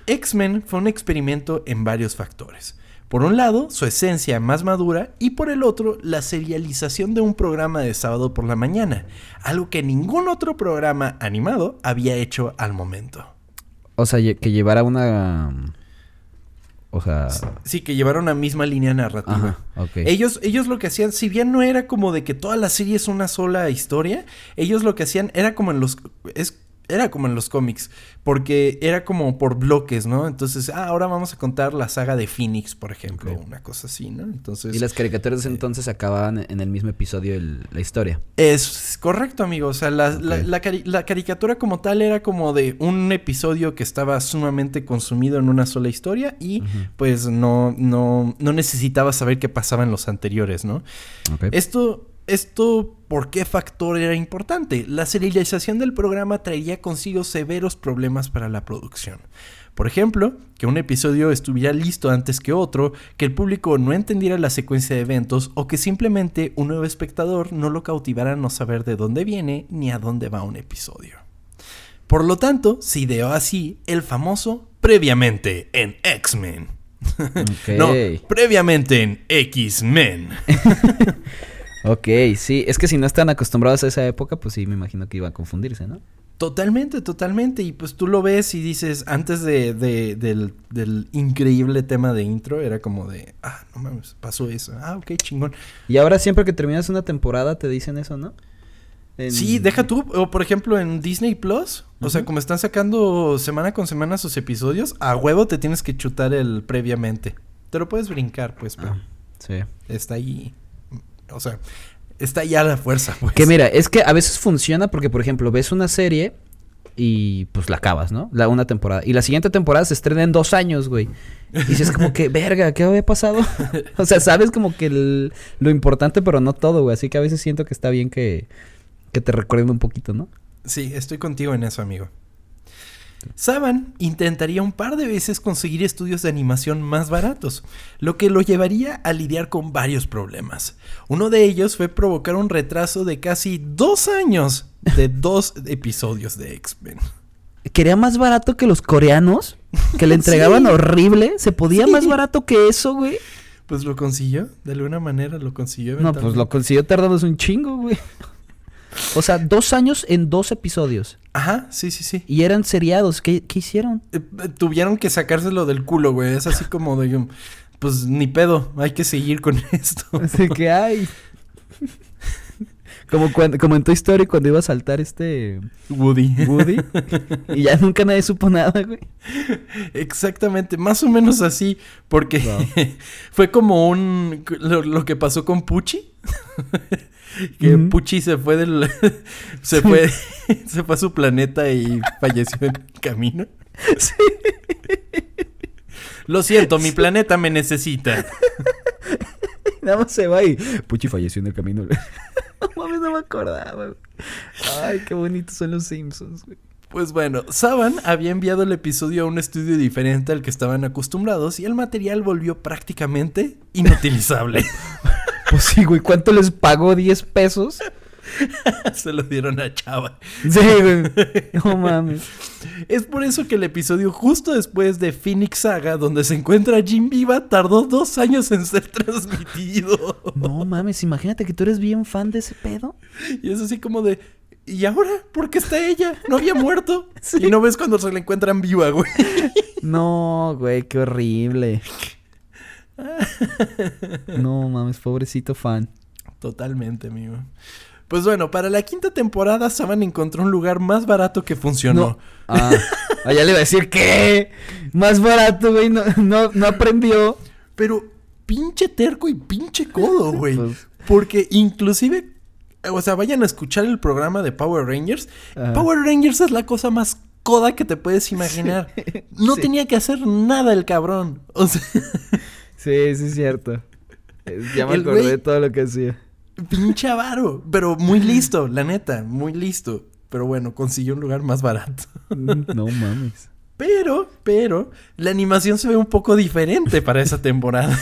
X-Men fue un experimento en varios factores. Por un lado, su esencia más madura y por el otro, la serialización de un programa de sábado por la mañana, algo que ningún otro programa animado había hecho al momento. O sea, que llevara una... O sea... Sí, que llevaron la misma línea narrativa. Ajá. Ellos, ellos lo que hacían, si bien no era como de que toda la serie es una sola historia, ellos lo que hacían era como en los es era como en los cómics, porque era como por bloques, ¿no? Entonces, ah, ahora vamos a contar la saga de Phoenix, por ejemplo, una cosa así, ¿no? Entonces, Y las caricaturas de ese entonces acababan en el mismo episodio el- la historia. es correcto, amigo. O sea, la, la- Ok. la cari- la caricatura como tal era como de un episodio que estaba sumamente consumido en una sola historia y pues no, no, no necesitaba saber qué pasaba en los anteriores, ¿no? Ok. Esto, esto, ¿por qué factor era importante? La serialización del programa traería consigo severos problemas para la producción. Por ejemplo, que un episodio estuviera listo antes que otro, que el público no entendiera la secuencia de eventos o que simplemente un nuevo espectador no lo cautivara no saber de dónde viene ni a dónde va un episodio. Por lo tanto, se ideó así el famoso previamente en X-Men. No, previamente en X-Men. Ok, sí. Es que si no están acostumbrados a esa época, pues sí, me imagino que iban a confundirse, ¿no? Totalmente, totalmente. Y pues tú lo ves y dices, antes de, de- del, del increíble tema de intro, era como de, ah, no mames, pasó eso. Ah, ok, chingón. Y ahora siempre que terminas una temporada te dicen eso, ¿no? En- Sí, deja tú, o por ejemplo en Disney Plus, o sea, como están sacando semana con semana sus episodios, a huevo te tienes que chutar el previamente. Te lo puedes brincar, pues, pero Ah, sí. está ahí. O sea, está ya la fuerza, pues. Que mira, es que a veces funciona porque, por ejemplo, ves una serie y pues la acabas, ¿no? La una temporada. Y la siguiente temporada se estrena en dos años, güey. Y dices como que, verga, ¿qué había pasado? o sea, sabes como que el- lo importante, pero no todo, güey. Así que a veces siento que está bien que, que te recuerden un poquito, ¿no? Sí, estoy contigo en eso, amigo. Saban intentaría un par de veces conseguir estudios de animación más baratos, lo que lo llevaría a lidiar con varios problemas. Uno de ellos fue provocar un retraso de casi dos años de dos episodios de X-Men. Quería más barato que los coreanos, que le entregaban Sí. horrible. ¿Se podía Sí. más barato que eso, güey? Pues lo consiguió, de alguna manera lo consiguió. No, pues lo consiguió tardándose un chingo, güey. O sea, dos años en dos episodios. Ajá, sí, sí, sí. Y eran seriados. ¿Qué, qué hicieron? Eh, eh, tuvieron que sacárselo del culo, güey. Es así como de, pues ni pedo, hay que seguir con esto. Así que hay. Como, cuando, como en Toy Story cuando iba a saltar este Woody. Woody. y ya nunca nadie supo nada, güey. Exactamente, más o menos así, porque Wow. fue como un lo, lo que pasó con Pucci. Que Ujú. Pucci se fue del se fue se fue a su planeta y falleció en el camino. Lo siento, mi planeta me necesita. Nada más se va y Puchi falleció en el camino. no mames, no me acordaba. Ay, qué bonitos son los Simpsons, güey. Pues bueno, Saban había enviado el episodio a un estudio diferente al que estaban acostumbrados y el material volvió prácticamente inutilizable. Pues sí, güey, ¿cuánto les pagó? ¿10 pesos? Se lo dieron a Chava. Sí, güey. No mames. Es por eso que el episodio justo después de Phoenix Saga, donde se encuentra Jim Viva, tardó dos años en ser transmitido. No mames, imagínate que tú eres bien fan de ese pedo. Y es así como de. ¿Y ahora? ¿Por qué está ella? ¿No había muerto? Y no ves cuando se la encuentran viva, güey. No, güey, qué horrible. No mames, pobrecito fan. Totalmente, amigo. Pues bueno, para la quinta temporada Saban encontró un lugar más barato que funcionó. No. Ah, ah, ya le iba a decir que más barato, güey, no, no, no aprendió. Pero pinche terco y pinche codo, güey. Pues- Porque inclusive, o sea, vayan a escuchar el programa de Power Rangers. Power Rangers es la cosa más coda que te puedes imaginar. No Sí. tenía que hacer nada el cabrón. O sea, Sí, sí es cierto. Ya me El acordé de todo lo que hacía. pinche avaro. Pero muy listo, la neta, muy listo. Pero bueno, consiguió un lugar más barato. No mames. Pero, pero, la animación se ve un poco diferente para esa temporada.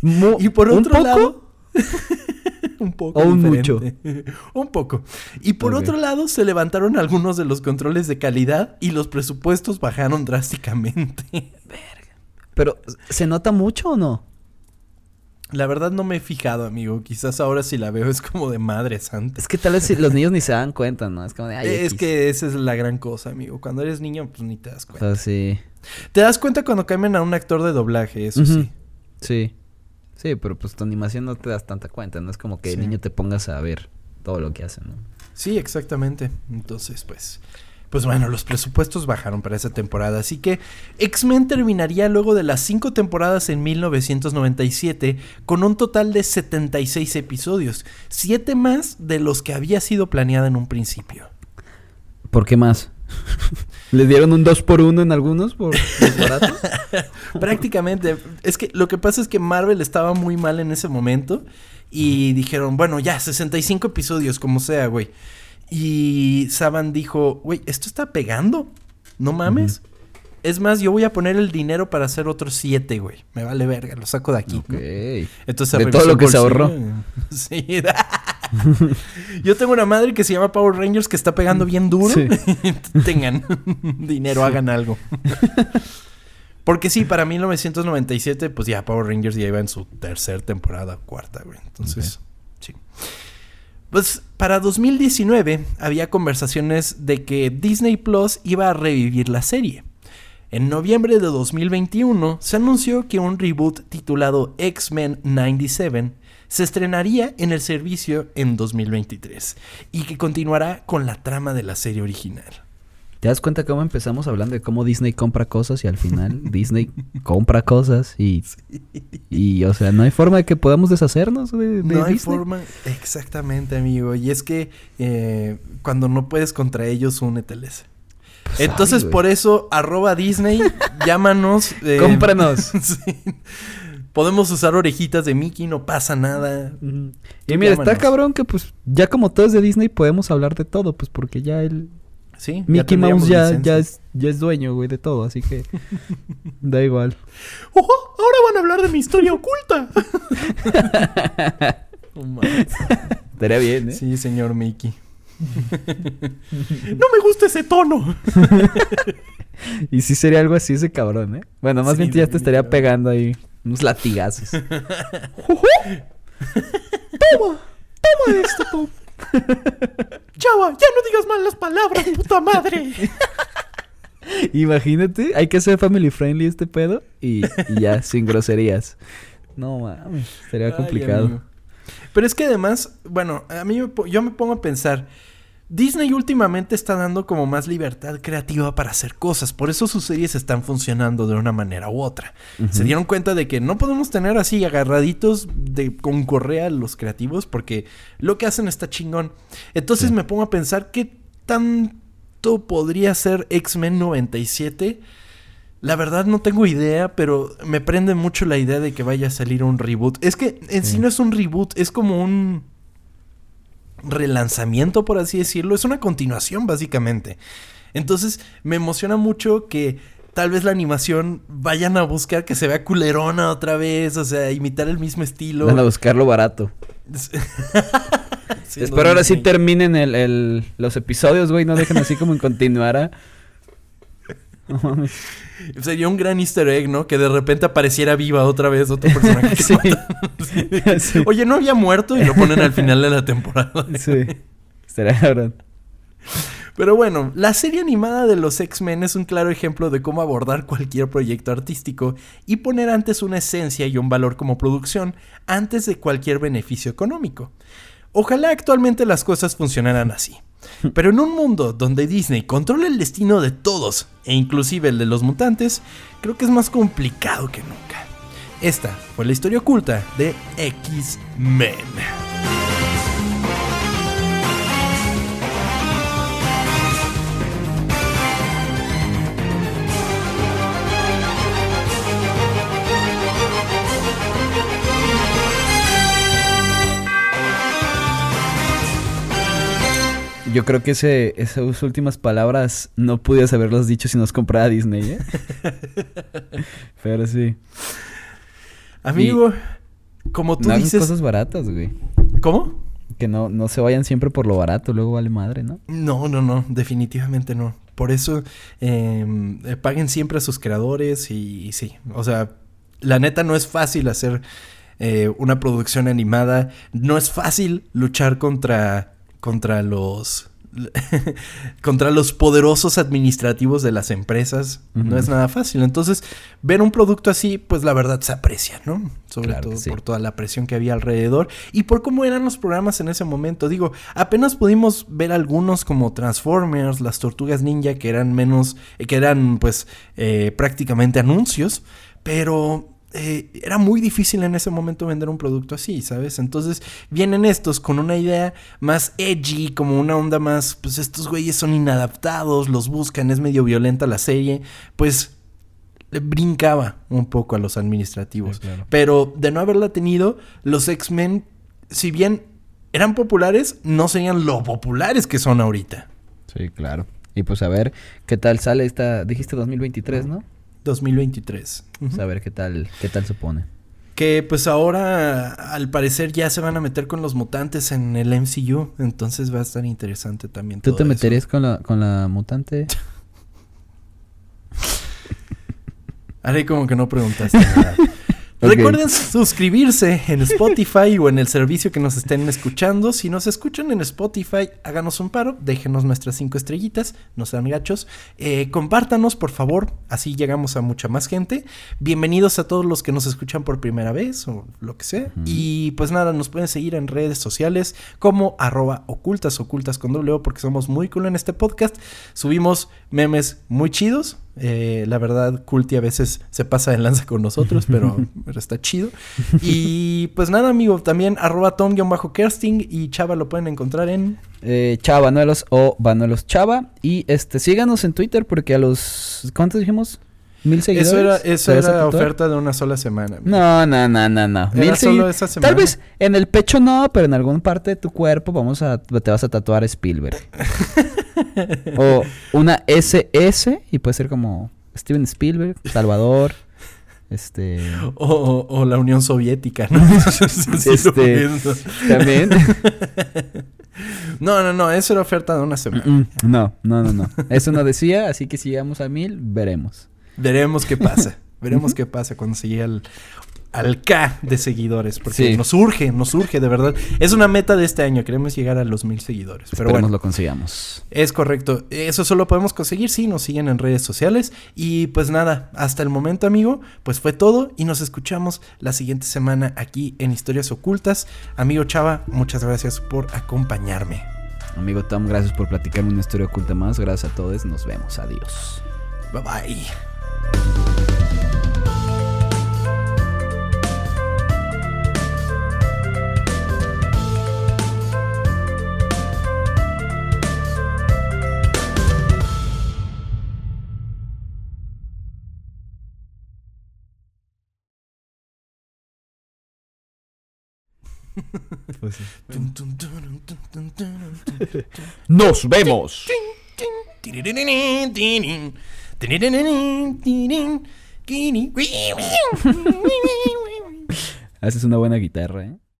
Mu- Y por ¿un otro poco? lado. un poco. ¿O un diferente. un poco. Y por otro lado, se levantaron algunos de los controles de calidad y los presupuestos bajaron drásticamente. Pero, ¿se nota mucho o no? La verdad no me he fijado, amigo. Quizás ahora si la veo es como de madre santa. Es que tal vez los niños ni se dan cuenta, ¿no? Es como de, ay, es X. que esa es la gran cosa, amigo. Cuando eres niño, pues ni te das O cuenta. sea, sí. Te das cuenta cuando cambian a un actor de doblaje, eso Ujú. sí. Sí. Sí, pero pues tu animación no te das tanta cuenta, ¿no? Es como que Sí. el niño te pongas a ver todo lo que hacen, ¿no? Sí, exactamente. Entonces, pues. Pues bueno, los presupuestos bajaron para esa temporada. Así que X-Men terminaría luego de las cinco temporadas en 1997 con un total de 76 episodios. Siete más de los que había sido planeada en un principio. ¿Por qué más? ¿Les dieron un 2 por 1 en algunos por barato? Prácticamente. Es que lo que pasa es que Marvel estaba muy mal en ese momento. Y dijeron, bueno, ya, 65 episodios, como sea, güey. Y Saban dijo, güey, ¿esto está pegando? No mames. Es más, yo voy a poner el dinero para hacer otros siete, güey. Me vale verga, lo saco de aquí. Ok. ¿no? Entonces De todo lo que se ahorró. Sí. Yo tengo una madre que se llama Power Rangers que está pegando bien duro. Sí. Tengan dinero, hagan algo. Porque sí, para 1997, pues ya Power Rangers ya iba en su tercera temporada, cuarta, güey. Entonces, sí. Pues para 2019 había conversaciones de que Disney Plus iba a revivir la serie. En noviembre de 2021 se anunció que un reboot titulado X-Men 97 se estrenaría en el servicio en 2023 y que continuará con la trama de la serie original. ¿Te das cuenta cómo empezamos hablando de cómo Disney compra cosas y al final Disney compra cosas y, y o sea, no hay forma de que podamos deshacernos de, de No hay forma, exactamente amigo, y es que eh, cuando no puedes contra ellos, úneteles. Pues, Entonces ay, por eso, arroba Disney, llámanos. eh, Cómpranos. sí. Podemos usar orejitas de Mickey, no pasa nada. Y mira, está cabrón que pues ya como todo es de Disney podemos hablar de todo, pues porque ya el Sí, Mickey Mouse ya, ya, es, ya es dueño, güey, de todo, así que da igual. ¡Ojo! Ahora van a hablar de mi historia oculta. No mames. Estaría bien, ¿eh? sí, señor Mickey. no me gusta ese tono. Y sí sería algo así ese cabrón, ¿eh? Bueno, más Sí, bien ya te estaría pegando ahí unos latigazos. Toma, toma esto, tú. Chava, ya no digas mal las palabras, puta madre. Imagínate, hay que ser family friendly este pedo y, y ya, sin groserías. No mames, sería Ay, complicado. amigo. Pero es que además, bueno, a mí yo me pongo a pensar, Disney últimamente está dando como más libertad creativa para hacer cosas, por eso sus series están funcionando de una manera u otra. Se dieron cuenta de que no podemos tener así agarraditos de con correa los creativos porque lo que hacen está chingón. Entonces Sí. me pongo a pensar qué tanto podría ser X-Men 97. La verdad no tengo idea, pero me prende mucho la idea de que vaya a salir un reboot. Es que en sí Sí. no es un reboot, es como un relanzamiento, por así decirlo. Es una continuación, básicamente. Entonces, me emociona mucho que tal vez la animación vayan a buscar que se vea culerona otra vez, o sea, imitar el mismo estilo. Van a buscarlo barato. Siendo Espero ahora sí terminen el, el- los episodios, güey. No dejen así como en continuara. Sería un gran easter egg, ¿no? Que de repente apareciera viva otra vez otro personaje. que Sí. Oye, no había muerto y lo ponen al final de la temporada. Sí. Estaría cabrón. Pero bueno, la serie animada de los X-Men es un claro ejemplo de cómo abordar cualquier proyecto artístico y poner antes una esencia y un valor como producción antes de cualquier beneficio económico. Ojalá actualmente las cosas funcionaran así. Pero en un mundo donde Disney controla el destino de todos, e inclusive el de los mutantes, creo que es más complicado que nunca. Esta fue la historia oculta de X-Men. Yo creo que ese, esas últimas palabras no pudieras haberlas dicho si nos comprara Disney, ¿eh? Pero sí. Amigo, como tú no dices... cosas baratas, güey. ¿Cómo? Que no, no se vayan siempre por lo barato, luego vale madre, ¿no? No, no, no, definitivamente no. Por eso eh, eh, paguen siempre a sus creadores y, y sí, o sea, la neta no es fácil hacer eh, una producción animada, no es fácil luchar contra, contra los... contra los poderosos administrativos de las empresas no es nada fácil. Entonces, ver un producto así, pues la verdad se aprecia, ¿no? Sobre Claro todo sí. por toda la presión que había alrededor y por cómo eran los programas en ese momento. Digo, apenas pudimos ver algunos como Transformers, las Tortugas Ninja, que eran menos, eh, que eran pues eh, prácticamente anuncios, pero eh, era muy difícil en ese momento vender un producto así, ¿sabes? Entonces vienen estos con una idea más edgy, como una onda más, pues estos güeyes son inadaptados, los buscan, es medio violenta la serie, pues le brincaba un poco a los administrativos. Sí, claro. Pero de no haberla tenido, los X-Men, si bien eran populares, no serían lo populares que son ahorita. Sí, claro. Y pues a ver qué tal sale esta, dijiste 2023, ¿no? 2023. Pues a ver qué tal, qué tal se pone. Que pues ahora al parecer ya se van a meter con los mutantes en el MCU. Entonces va a estar interesante también. ¿Tú todo te eso. meterías con la, con la mutante? Haré como que no preguntaste nada. Recuerden suscribirse en Spotify o en el servicio que nos estén escuchando. Si nos escuchan en Spotify, háganos un paro, déjenos nuestras cinco estrellitas, no sean gachos. Eh, compártanos, por favor, así llegamos a mucha más gente. Bienvenidos a todos los que nos escuchan por primera vez o lo que sea. Y pues nada, nos pueden seguir en redes sociales como arroba ocultas, ocultas con doble O, porque somos muy cool en este podcast. Subimos memes muy chidos. Eh, la verdad, Culti a veces se pasa de lanza con nosotros, pero, pero está chido. Y pues nada, amigo, también arroba tom-kersting y Chava lo pueden encontrar en... Eh, Chava Banuelos o Banuelos Chava. Y este, síganos en Twitter porque a los. ¿Cuántos dijimos? ¿Mil seguidores? Eso era, oferta de una sola semana. amigo. No, no, no, no, no. Mil solo segui- esa semana. Tal vez en el pecho no, pero en alguna parte de tu cuerpo vamos a, te vas a tatuar Spielberg. o una SS y puede ser como Steven Spielberg, Salvador, este... O, o- o la Unión Soviética, ¿no? Sí, Este. También. No, no, no, eso era oferta de una semana. Mm, no, no, no, no. Eso no decía, así que si llegamos a mil, veremos. Veremos qué pasa. Veremos qué pasa cuando se llegue al, al K de seguidores. Porque Sí. nos urge, nos urge, de verdad. Es una meta de este año. Queremos llegar a los mil seguidores. Pero Esperemos bueno, lo consigamos. es correcto. Eso solo podemos conseguir si nos siguen en redes sociales. Y pues nada, hasta el momento, amigo, pues fue todo. Y nos escuchamos la siguiente semana aquí en Historias Ocultas. Amigo Chava, muchas gracias por acompañarme. Amigo Tom, gracias por platicarme una historia oculta más. Gracias a todos. Nos vemos. Adiós. Bye bye. Nos vemos. Haces una buena guitarra, ¿eh?